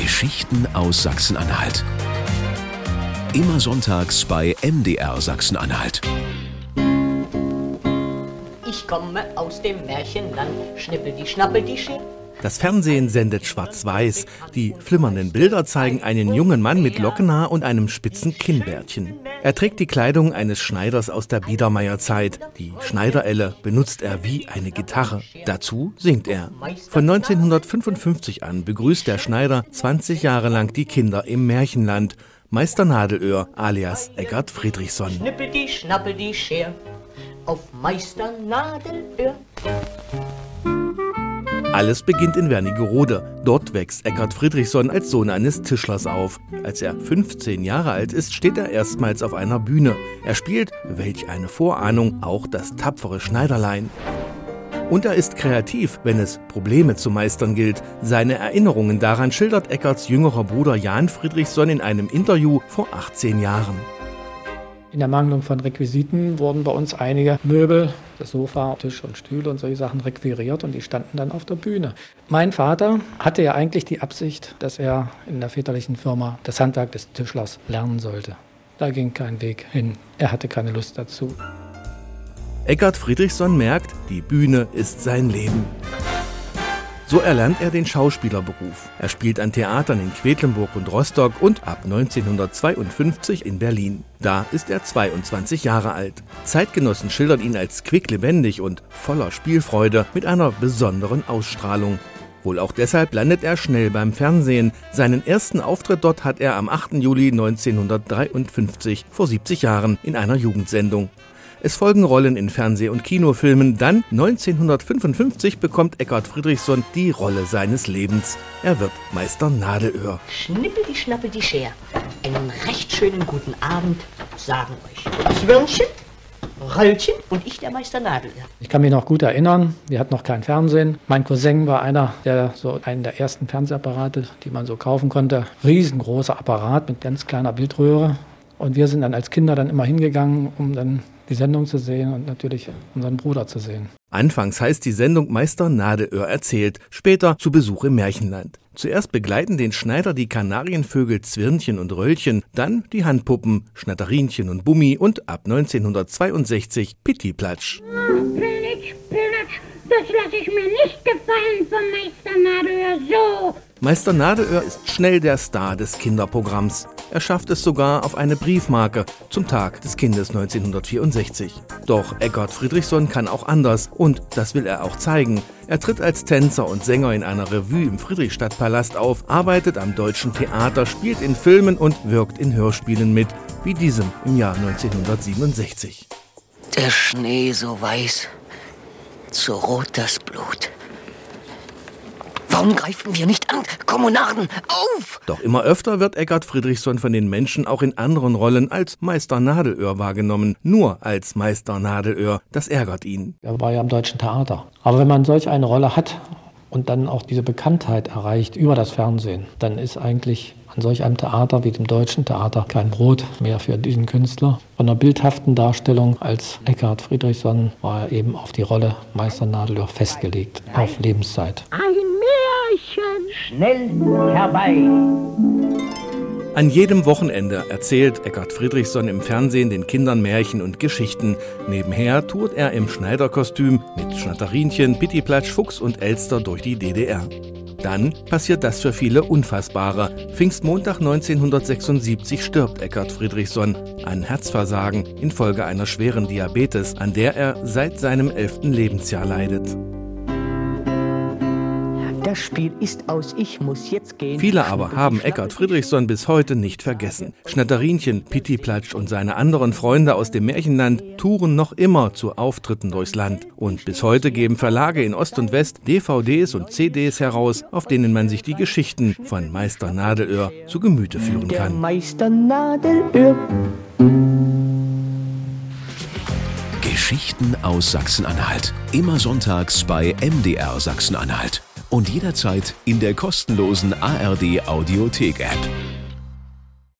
Geschichten aus Sachsen-Anhalt. Immer sonntags bei MDR Sachsen-Anhalt. Ich komme aus dem Märchenland, schnippel die schnappel die Schiff. Das Fernsehen sendet schwarz-weiß. Die flimmernden Bilder zeigen einen jungen Mann mit Lockenhaar und einem spitzen Kinnbärtchen. Er trägt die Kleidung eines Schneiders aus der Biedermeierzeit. Die Schneiderelle benutzt er wie eine Gitarre. Dazu singt er. Von 1955 an begrüßt der Schneider 20 Jahre lang die Kinder im Märchenland. Meister Nadelöhr alias Eckart Friedrichsson. Schnippel die schnappel die Scher auf Meister Nadelöhr. Alles beginnt in Wernigerode. Dort wächst Eckhard Friedrichsson als Sohn eines Tischlers auf. Als er 15 Jahre alt ist, steht er erstmals auf einer Bühne. Er spielt, welch eine Vorahnung, auch das tapfere Schneiderlein. Und er ist kreativ, wenn es Probleme zu meistern gilt. Seine Erinnerungen daran schildert Eckarts jüngerer Bruder Jan Friedrichsson in einem Interview vor 18 Jahren. In der Mangelung von Requisiten wurden bei uns einige Möbel, das Sofa, Tisch und Stühle und solche Sachen requiriert und die standen dann auf der Bühne. Mein Vater hatte ja eigentlich die Absicht, dass er in der väterlichen Firma das Handwerk des Tischlers lernen sollte. Da ging kein Weg hin. Er hatte keine Lust dazu. Eckhard Friedrichsson merkt, die Bühne ist sein Leben. So erlernt er den Schauspielerberuf. Er spielt an Theatern in Quedlinburg und Rostock und ab 1952 in Berlin. Da ist er 22 Jahre alt. Zeitgenossen schildern ihn als quicklebendig und voller Spielfreude mit einer besonderen Ausstrahlung. Wohl auch deshalb landet er schnell beim Fernsehen. Seinen ersten Auftritt dort hat er am 8. Juli 1953 vor 70 Jahren in einer Jugendsendung. Es folgen Rollen in Fernseh- und Kinofilmen. Dann 1955 bekommt Eckhard Friedrichsson die Rolle seines Lebens. Er wird Meister Nadelöhr. Schnippel die schnappel die Scher. Einen recht schönen guten Abend, sagen euch Zwirnchen, Röllchen und ich der Meister Nadelöhr. Ich kann mich noch gut erinnern, wir hatten noch kein Fernsehen. Mein Cousin war einer der so einen der ersten Fernsehapparate, die man so kaufen konnte. Riesengroßer Apparat mit ganz kleiner Bildröhre. Und wir sind dann als Kinder dann immer hingegangen, um dann die Sendung zu sehen und natürlich unseren Bruder zu sehen. Anfangs heißt die Sendung Meister Nadeöhr erzählt, später zu Besuch im Märchenland. Zuerst begleiten den Schneider die Kanarienvögel Zwirnchen und Röllchen, dann die Handpuppen Schnatterinchen und Bummi und ab 1962 Pittiplatsch. Plitsch, plitsch, das lasse ich mir nicht gefallen vom Meister Nadelöhr so. Meister Nadelöhr ist schnell der Star des Kinderprogramms. Er schafft es sogar auf eine Briefmarke zum Tag des Kindes 1964. Doch Eckhard Friedrichsson kann auch anders und das will er auch zeigen. Er tritt als Tänzer und Sänger in einer Revue im Friedrichstadtpalast auf, arbeitet am Deutschen Theater, spielt in Filmen und wirkt in Hörspielen mit, wie diesem im Jahr 1967. Der Schnee so weiß, so rot das Blut. Warum greifen wir nicht an? Kommunarden, auf! Doch immer öfter wird Eckhard Friedrichsson von den Menschen auch in anderen Rollen als Meister Nadelöhr wahrgenommen. Nur als Meister Nadelöhr. Das ärgert ihn. Er war ja am Deutschen Theater. Aber wenn man solch eine Rolle hat und dann auch diese Bekanntheit erreicht über das Fernsehen, dann ist eigentlich an solch einem Theater wie dem Deutschen Theater kein Brot mehr für diesen Künstler. Von der bildhaften Darstellung als Eckhard Friedrichsson war er eben auf die Rolle Meister Nadelöhr festgelegt, auf Lebenszeit. Ein Märchen. Schnell herbei. An jedem Wochenende erzählt Eckhard Friedrichsson im Fernsehen den Kindern Märchen und Geschichten. Nebenher tourt er im Schneiderkostüm mit Schnatterinchen, Pittiplatsch, Fuchs und Elster durch die DDR. Dann passiert das für viele Unfassbare. Pfingstmontag 1976 stirbt Eckhard Friedrichsson an Herzversagen infolge einer schweren Diabetes, an der er seit seinem elften Lebensjahr leidet. Das Spiel ist aus, ich muss jetzt gehen. Viele aber haben Eckhard Friedrichsson bis heute nicht vergessen. Schnatterinchen, Pittiplatsch und seine anderen Freunde aus dem Märchenland touren noch immer zu Auftritten durchs Land. Und bis heute geben Verlage in Ost und West DVDs und CDs heraus, auf denen man sich die Geschichten von Meister Nadelöhr zu Gemüte führen Der kann. Meister Nadelöhr. Geschichten aus Sachsen-Anhalt. Immer sonntags bei MDR Sachsen-Anhalt. Und jederzeit in der kostenlosen ARD Audiothek-App.